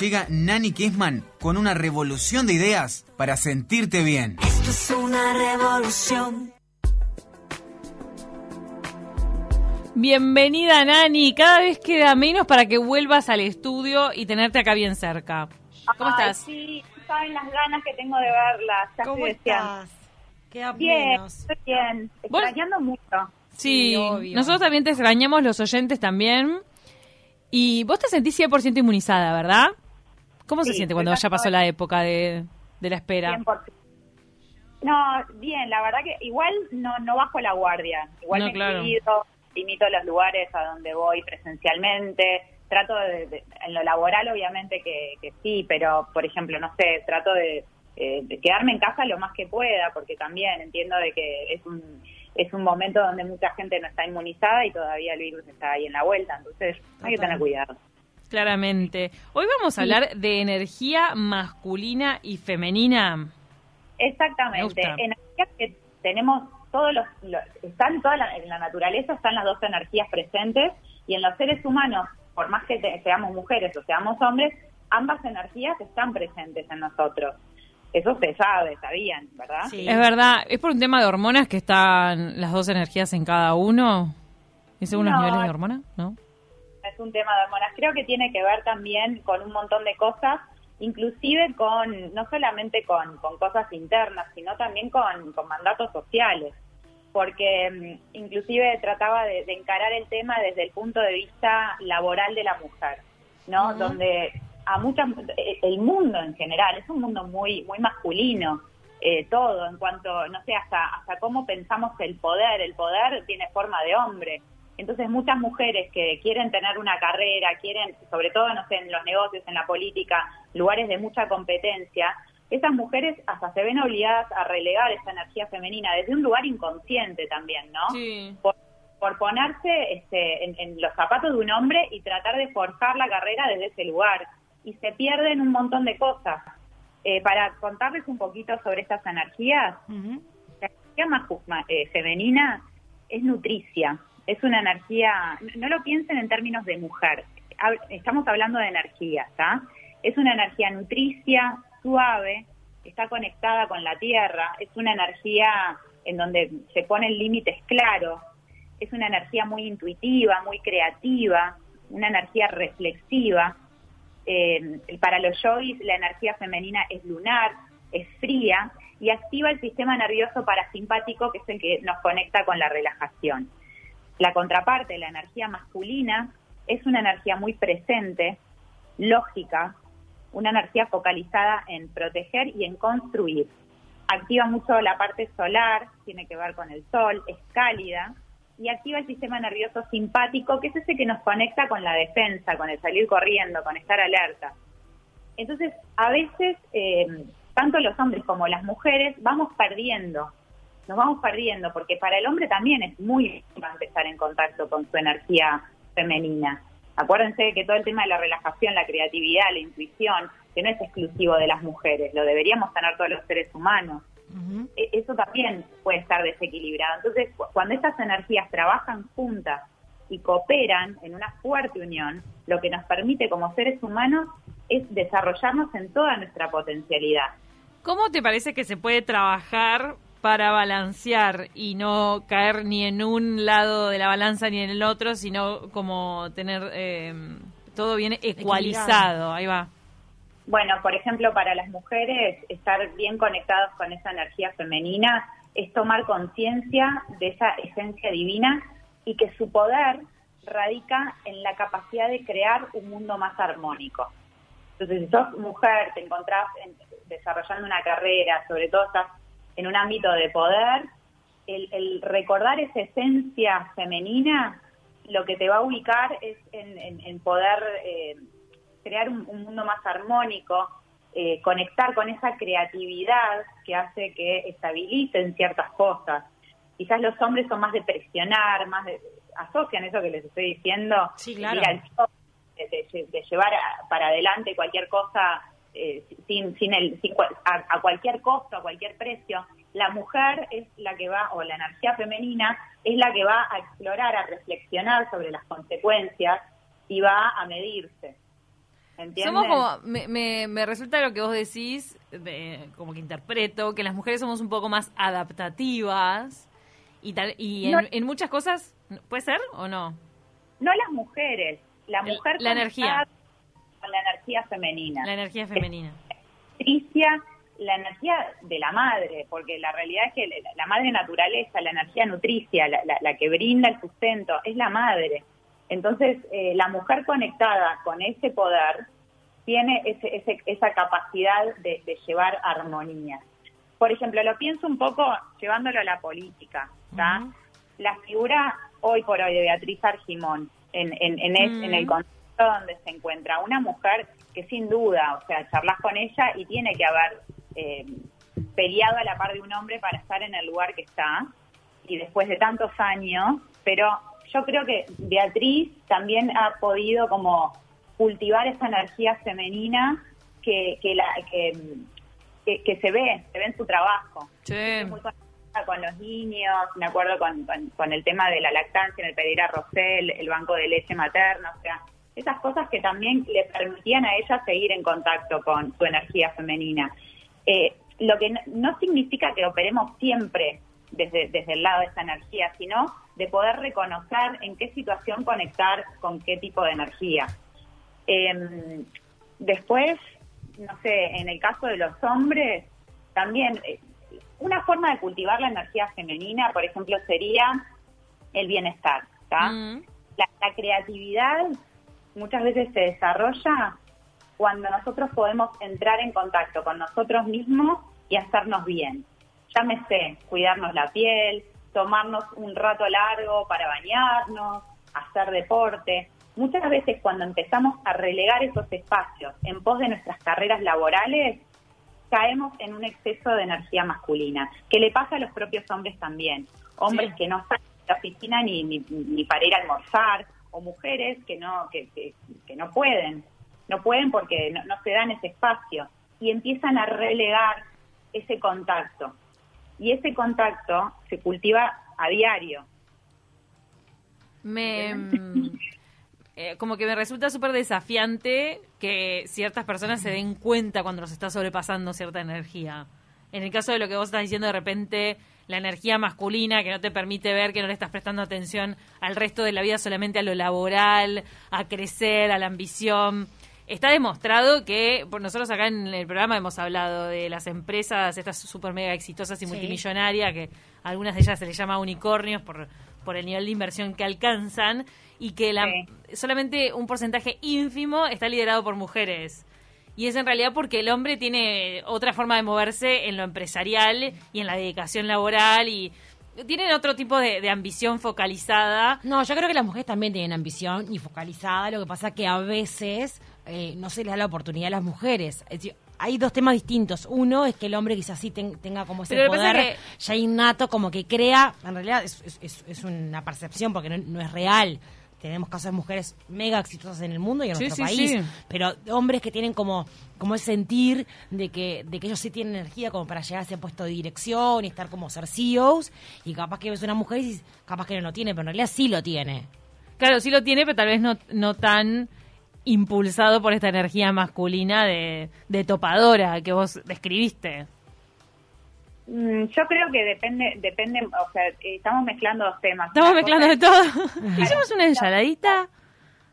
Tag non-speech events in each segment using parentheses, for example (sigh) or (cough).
Llega Nani Kessman con una revolución de ideas para sentirte bien. Esto es una revolución. Bienvenida Nani, cada vez queda menos para que vuelvas al estudio y tenerte acá bien cerca. ¿Cómo Ay, estás? Sí, saben las ganas que tengo de verlas. Ya ¿Cómo estás? Qué Bien, menos. estoy bien. ¿Vos? Extrañando mucho. Sí, Sí, obvio. nosotros también te extrañamos, los oyentes también. Y vos te sentís 100% inmunizada, ¿verdad? ¿Cómo se siente cuando ya pasó la época de, de la espera? 100%. No, bien, la verdad que igual no, no bajo la guardia. Igual No, me claro. cuido, limito los lugares a donde voy presencialmente. Trato de, de- en lo laboral obviamente que, que sí, pero por ejemplo, no sé, trato de, eh, de quedarme en casa lo más que pueda, porque también entiendo de que es un es un momento donde mucha gente no está inmunizada y todavía el virus está ahí en la vuelta, entonces hay que tener cuidado. Claramente. Hoy vamos a hablar de energía masculina y femenina. Me Exactamente. gusta. Energías que tenemos todos los, los- están toda la, en la naturaleza están las dos energías presentes y en los seres humanos, por más que te- seamos mujeres o seamos hombres, ambas energías están presentes en nosotros. Eso se sabe, sabían, ¿verdad? Sí. Es verdad, es por un tema de hormonas que están las dos energías en cada uno. ¿Y según los niveles de hormonas? ¿No? Es un tema de hormonas. Creo que tiene que ver también con un montón de cosas, inclusive con, no solamente con, con cosas internas, sino también con, con mandatos sociales. Porque mm, inclusive trataba de, de encarar el tema desde el punto de vista laboral de la mujer, ¿no? Donde a muchas, eh, el mundo en general es un mundo muy, muy masculino. eh, todo en cuanto, no sé, hasta, hasta cómo pensamos el poder. El poder tiene forma de hombre. Entonces muchas mujeres que quieren tener una carrera, quieren, sobre todo, no sé, en los negocios, en la política, lugares de mucha competencia, esas mujeres hasta se ven obligadas a relegar esa energía femenina desde un lugar inconsciente también, ¿no? Sí. Por, por ponerse este, en, en los zapatos de un hombre y tratar de forjar la carrera desde ese lugar. Y se pierden un montón de cosas. Eh, para contarles un poquito sobre estas energías, la energía ma- eh, femenina es nutricia, es una energía, no lo piensen en términos de mujer, estamos hablando de energía, ¿está? Es una energía nutricia, suave, está conectada con la tierra, es una energía en donde se ponen límites claros, es una energía muy intuitiva, muy creativa, una energía reflexiva. Eh, para los yogis la energía femenina es lunar, es fría y activa el sistema nervioso parasimpático que es el que nos conecta con la relajación. La contraparte, la energía masculina, es una energía muy presente, lógica, una energía focalizada en proteger y en construir. Activa mucho la parte solar, tiene que ver con el sol, es cálida y activa el sistema nervioso simpático, que es ese que nos conecta con la defensa, con el salir corriendo, con estar alerta. Entonces, a veces, eh, tanto los hombres como las mujeres vamos perdiendo, nos vamos perdiendo, porque para el hombre también es muy importante estar en contacto con su energía femenina. Acuérdense que todo el tema de la relajación, la creatividad, la intuición, que no es exclusivo de las mujeres, lo deberíamos tener todos los seres humanos e- eso también puede estar desequilibrado. Entonces, cu- cuando estas energías trabajan juntas y cooperan en una fuerte unión, lo que nos permite como seres humanos es desarrollarnos en toda nuestra potencialidad. ¿Cómo te parece que se puede trabajar para balancear y no caer ni en un lado de la balanza ni en el otro, sino como tener eh, todo bien ecualizado? Ahí va. Bueno, por ejemplo, para las mujeres, estar bien conectados con esa energía femenina es tomar conciencia de esa esencia divina y que su poder radica en la capacidad de crear un mundo más armónico. Entonces, si sos mujer, te encontrás en- desarrollando una carrera, sobre todo estás en un ámbito de poder, el, el recordar esa esencia femenina lo que te va a ubicar es en, en- en poder eh, crear un, un mundo más armónico, eh, conectar con esa creatividad que hace que estabilicen ciertas cosas. Quizás los hombres son más de presionar, más de, asocian eso que les estoy diciendo, Sí, claro. de, de- de llevar a- para adelante cualquier cosa eh, sin, sin el, sin a, a cualquier costo, a cualquier precio. La mujer es la que va, o la energía femenina es la que va a explorar, a reflexionar sobre las consecuencias y va a medirse. ¿Entienden? Somos como, me, me, me resulta lo que vos decís, de- como que interpreto, que las mujeres somos un poco más adaptativas y tal y en, No. en muchas cosas, ¿puede ser o no? No las mujeres, la mujer la la energía femenina. La energía femenina. Patricia, la energía de la madre, porque la realidad es que la, madre naturaleza, la energía nutricia, la, la- la que brinda el sustento, es la madre. Entonces, eh, la mujer conectada con ese poder tiene ese- ese- esa capacidad de, de llevar armonía. Por ejemplo, lo pienso un poco llevándolo a la política. La figura hoy por hoy de Beatriz Argimón, en, en, en, es- en el Mm. contexto donde se encuentra una mujer que sin duda, o sea, charlas con ella y tiene que haber eh, peleado a la par de un hombre para estar en el lugar que está, y después de tantos años, pero yo creo que Beatriz también ha podido como cultivar esa energía femenina que, que, la, que, que, que se ve, se ve en su trabajo Sí. muy conectada con los niños, me acuerdo con, con, con el tema de la lactancia en el pedir a Rosel, el banco de leche materna, o sea, esas cosas que también le permitían a ella seguir en contacto con su energía femenina. Eh, lo que no, no significa que operemos siempre desde, desde el lado de esa energía, sino de poder reconocer en qué situación conectar con qué tipo de energía. Eh, después, no sé, en el caso de los hombres, también eh, una forma de cultivar la energía femenina, por ejemplo, sería el bienestar. Mm. La, la creatividad muchas veces se desarrolla cuando nosotros podemos entrar en contacto con nosotros mismos y hacernos bien. Llámese cuidarnos la piel, tomarnos un rato largo para bañarnos, hacer deporte. Muchas veces cuando empezamos a relegar esos espacios en pos de nuestras carreras laborales, caemos en un exceso de energía masculina, que le pasa a los propios hombres también. Hombres Sí. que no salen de la oficina ni, ni, ni para ir a almorzar, o mujeres que no, que, que, que no pueden, no pueden porque no, no se dan ese espacio y empiezan a relegar ese contacto. Y ese contacto se cultiva a diario. Me, (laughs) eh, como que me resulta súper desafiante que ciertas personas se den cuenta cuando nos está sobrepasando cierta energía. En el caso de lo que vos estás diciendo, de repente la energía masculina que no te permite ver que no le estás prestando atención al resto de la vida, solamente a lo laboral, a crecer, a la ambición. Está demostrado que, por nosotros acá en el programa hemos hablado de las empresas, estas super mega exitosas y Sí. multimillonarias, que a algunas de ellas se les llama unicornios por, por el nivel de inversión que alcanzan, y que la, Sí. solamente un porcentaje ínfimo está liderado por mujeres. Y es en realidad porque el hombre tiene otra forma de moverse en lo empresarial y en la dedicación laboral y tienen otro tipo de, de ambición focalizada. No, yo creo que las mujeres también tienen ambición y focalizada. Lo que pasa que a veces eh, no se les da la oportunidad a las mujeres. Es decir, hay dos temas distintos. Uno es que el hombre quizás sí ten- tenga como ese Pero que poder ya innato, como que crea. En realidad es, es- es- es una percepción porque no, no es real. Tenemos casos de mujeres mega exitosas en el mundo y en Sí, nuestro sí, país. sí. Pero hombres que tienen como, como ese sentir de que, de que ellos sí tienen energía como para llegar a ese puesto de dirección y estar como ser CEOs. Y capaz que ves una mujer y dices, capaz que no lo tiene, pero en realidad sí lo tiene. Claro, sí lo tiene, pero tal vez no, no tan impulsado por esta energía masculina de, de topadora que vos describiste. Mm, Yo creo que depende, depende, o sea, estamos mezclando dos temas. Estamos mezclando de todo. (laughs) Hicimos una ensaladita.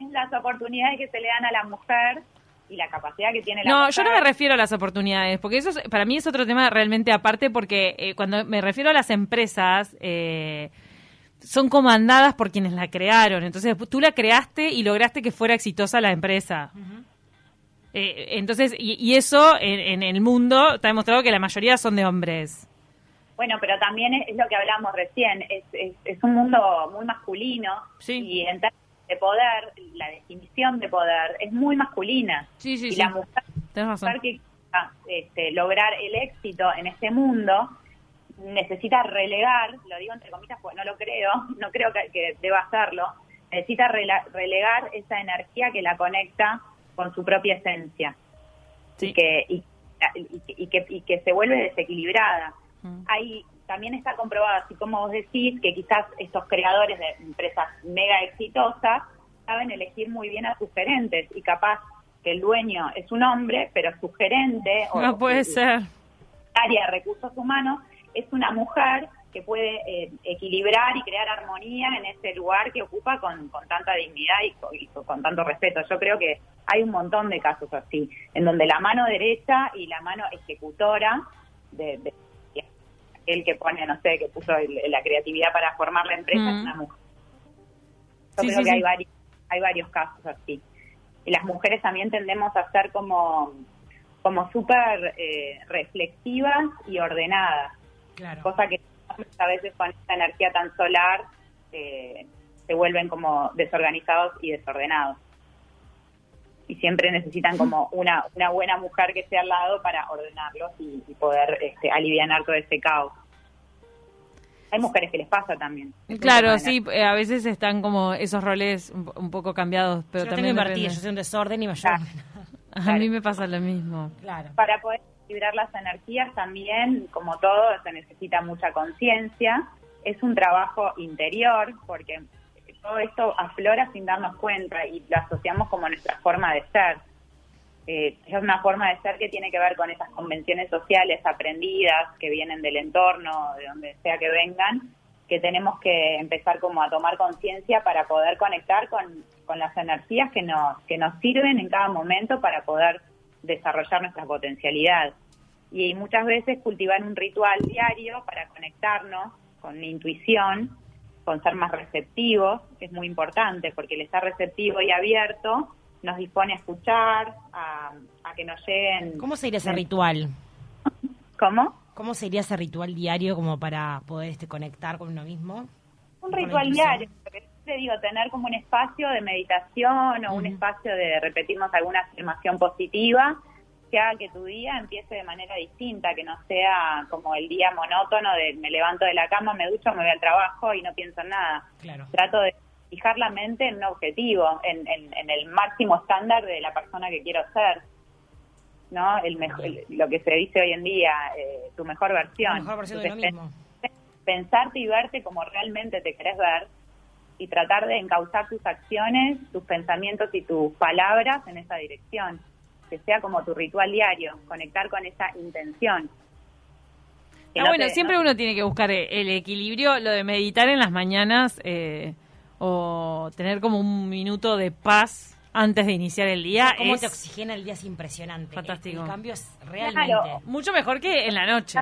es las oportunidades que se le dan a la mujer y la capacidad que tiene la No, mujer. yo no me refiero a las oportunidades, porque eso es- para mí es otro tema realmente aparte, porque eh, cuando me refiero a las empresas, eh, son comandadas por quienes la crearon. Entonces tú la creaste y lograste que fuera exitosa la empresa. Eh, entonces, y, y eso en, en el mundo está demostrado que la mayoría son de hombres. Bueno, pero también es, es lo que hablamos recién, es, es, es un mundo muy masculino Sí. y en términos de poder, la definición de poder, es muy masculina. Sí, sí, y la mujer, mujer que quiera, este, lograr el éxito en este mundo necesita relegar, lo digo entre comillas porque no lo creo, (laughs) no creo que, que deba hacerlo, necesita relegar esa energía que la conecta con su propia esencia Sí. y, que, y, y- y que, y que se vuelve desequilibrada. Mm. Ahí también está comprobado, así como vos decís, que quizás estos creadores de empresas mega exitosas saben elegir muy bien a sus gerentes y capaz que el dueño es un hombre, pero su gerente o No puede su- ser. área de recursos humanos es una mujer que puede eh, equilibrar y crear armonía en ese lugar que ocupa con, con tanta dignidad y con, y con tanto respeto. Yo creo que hay un montón de casos así, en donde la mano derecha y la mano ejecutora de, de el que pone, no sé, que puso el- la creatividad para formar la empresa Mm. es una mujer. Yo Sí, creo sí, que sí. hay varios, hay varios casos así. Y las mujeres también tendemos a ser como, como súper eh, reflexivas y ordenadas Claro. cosa que a veces con esta energía tan solar eh, se vuelven como desorganizados y desordenados. Y siempre necesitan como una, una buena mujer que esté al lado para ordenarlos y, y poder este, aliviar todo ese caos. Hay mujeres que les pasa también. Claro, sí, eh, a veces están como esos roles un, un poco cambiados, pero yo lo tengo también invertido, yo soy un desorden y ayuda. A mí me pasa lo mismo. Claro. para poder equilibrar las energías también, como todo, se necesita mucha conciencia. Es un trabajo interior, porque todo esto aflora sin darnos cuenta y lo asociamos como nuestra forma de ser. Eh, es una forma de ser que tiene que ver con esas convenciones sociales aprendidas que vienen del entorno, de donde sea que vengan, que tenemos que empezar como a tomar conciencia para poder conectar con, con las energías que nos, que nos sirven en cada momento para poder desarrollar nuestra potencialidad. Y muchas veces cultivar un ritual diario para conectarnos con la intuición, con ser más receptivos, es muy importante, porque el estar receptivo y abierto nos dispone a escuchar, a, a que nos lleguen... ¿Cómo sería ese ritual? (laughs) ¿Cómo? ¿Cómo sería ese ritual diario como para poder este, conectar con uno mismo? Un ritual diario, porque te digo, tener como un espacio de meditación o un espacio de repetirnos alguna afirmación positiva que haga que tu día empiece de manera distinta, que no sea como el día monótono de me levanto de la cama, me ducho, me voy al trabajo y no pienso en nada. Claro. Trato de fijar la mente en un objetivo, en, en- en el máximo estándar de la persona que quiero ser. ¿no? El mejo- el- lo que se dice hoy en día, eh, tu mejor versión. La mejor versión de uno Entonces, mismo. pensarte y verte como realmente te querés ver y tratar de encauzar tus acciones, tus pensamientos y tus palabras en esa dirección. Que sea como tu ritual diario, conectar con esa intención. Ah, no bueno, te- siempre no- uno tiene que buscar e- el equilibrio, lo de meditar en las mañanas eh, o tener como un minuto de paz antes de iniciar el día Cómo es te oxigena el día es impresionante. Fantástico. El, cambio es realmente. Claro. mucho mejor que en la noche.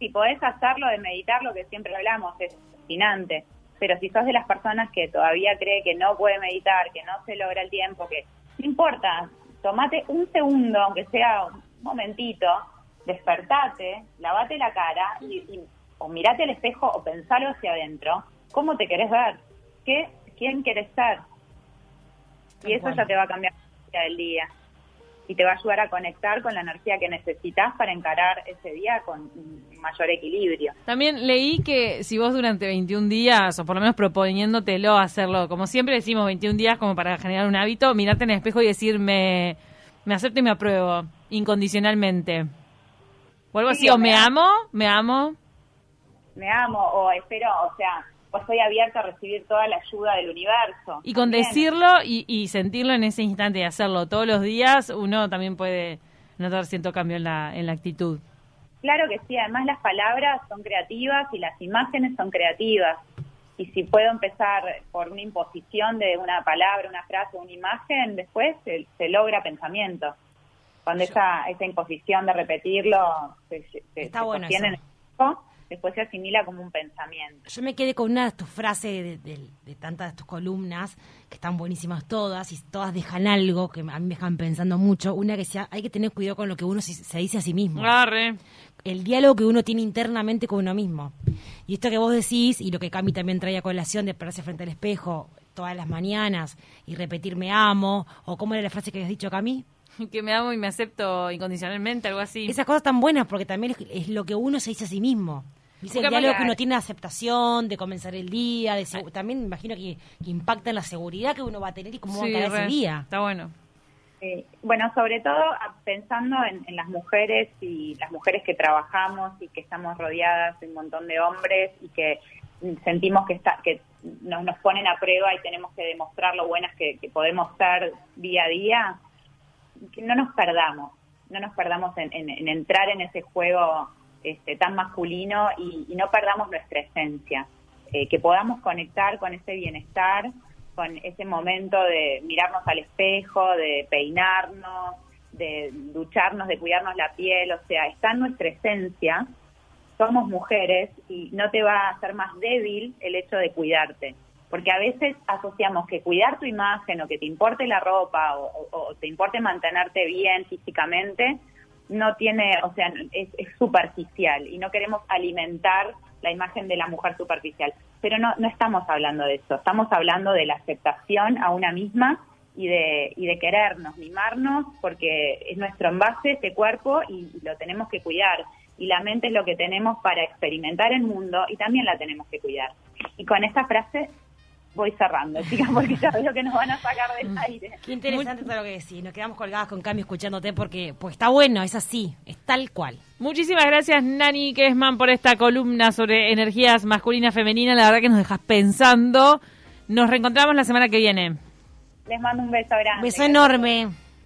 Si podés hacerlo de meditar, lo que siempre hablamos, es fascinante. Pero si sos de las personas que todavía cree que no puede meditar, que no se logra el tiempo, que no importa, tomate un segundo, aunque sea un momentito, despertate, lavate la cara y, y- o mirate al espejo o pensalo hacia adentro. ¿Cómo te querés ver? ¿Qué, ¿Quién querés ser? Y eso ya te va a cambiar del día. Y te va a ayudar a conectar con la energía que necesitas para encarar ese día con mayor equilibrio. También leí que si vos durante 21 días, o por lo menos proponiéndotelo hacerlo, como siempre decimos 21 días como para generar un hábito, mirarte en el espejo y decir me, acepto y me apruebo incondicionalmente. O algo Sí, así, o me amo, me amo. Me amo o espero, o sea, estoy abierta a recibir toda la ayuda del universo. Y con También. decirlo y, y sentirlo en ese instante y hacerlo todos los días, uno también puede notar cierto cambio en la, en la actitud. Claro que sí, además las palabras son creativas y las imágenes son creativas. Y si puedo empezar por una imposición de una palabra, una frase, una imagen, después se, se logra pensamiento. Cuando esa, esa imposición de repetirlo se, se- Está se bueno sostiene en el tiempo, después se asimila como un pensamiento. Yo me quedé con una de tus frases de, de- de tantas de tus columnas, que están buenísimas todas, y todas dejan algo que a mí me dejan pensando mucho. Una que decía, hay que tener cuidado con lo que uno se, se dice a sí mismo. Arre. El diálogo que uno tiene internamente con uno mismo. Y esto que vos decís, y lo que Cami también trae a colación de pararse frente al espejo, todas las mañanas y repetir me amo, o cómo era la frase que habías dicho, Cami. (laughs) Que me amo y me acepto incondicionalmente, algo así. Esas cosas tan buenas porque también es, es lo que uno se dice a sí mismo. Dice el diálogo que uno tiene de aceptación, de comenzar el día, de segu- también me imagino que, que impacta en la seguridad que uno va a tener y cómo va a ese día. Está bueno. Eh, bueno, sobre todo a- pensando en, en las mujeres y las mujeres que trabajamos y que estamos rodeadas de un montón de hombres y que sentimos que está, que nos, nos ponen a prueba y tenemos que demostrar lo buenas que, que podemos ser día a día, que no nos perdamos, no nos perdamos en, en- en entrar en ese juego este, tan masculino y, y no perdamos nuestra esencia, Eh, que podamos conectar con ese bienestar, con ese momento de mirarnos al espejo, de peinarnos, de ducharnos, de cuidarnos la piel, o sea, está nuestra esencia, somos mujeres y no te va a hacer más débil el hecho de cuidarte. Porque a veces asociamos que cuidar tu imagen o que te importe la ropa o te importe mantenerte bien físicamente no tiene, o sea, es, es superficial y no queremos alimentar la imagen de la mujer superficial. Pero no, no estamos hablando de eso, estamos hablando de la aceptación a una misma y de, y de querernos, mimarnos, porque es nuestro envase, este cuerpo, y, y lo tenemos que cuidar. Y la mente es lo que tenemos para experimentar el mundo y también la tenemos que cuidar. Y con esta frase voy cerrando, (laughs) chicas, porque ya veo que nos van a sacar del aire. Qué interesante todo lo que decís. Nos quedamos colgadas con cambio escuchándote porque pues está bueno, es así, es tal cual. Muchísimas gracias, Nani Kesman, por esta columna sobre energías masculinas femeninas. La verdad que nos dejas pensando. Nos reencontramos la semana que viene. Les mando un beso grande. Beso enorme.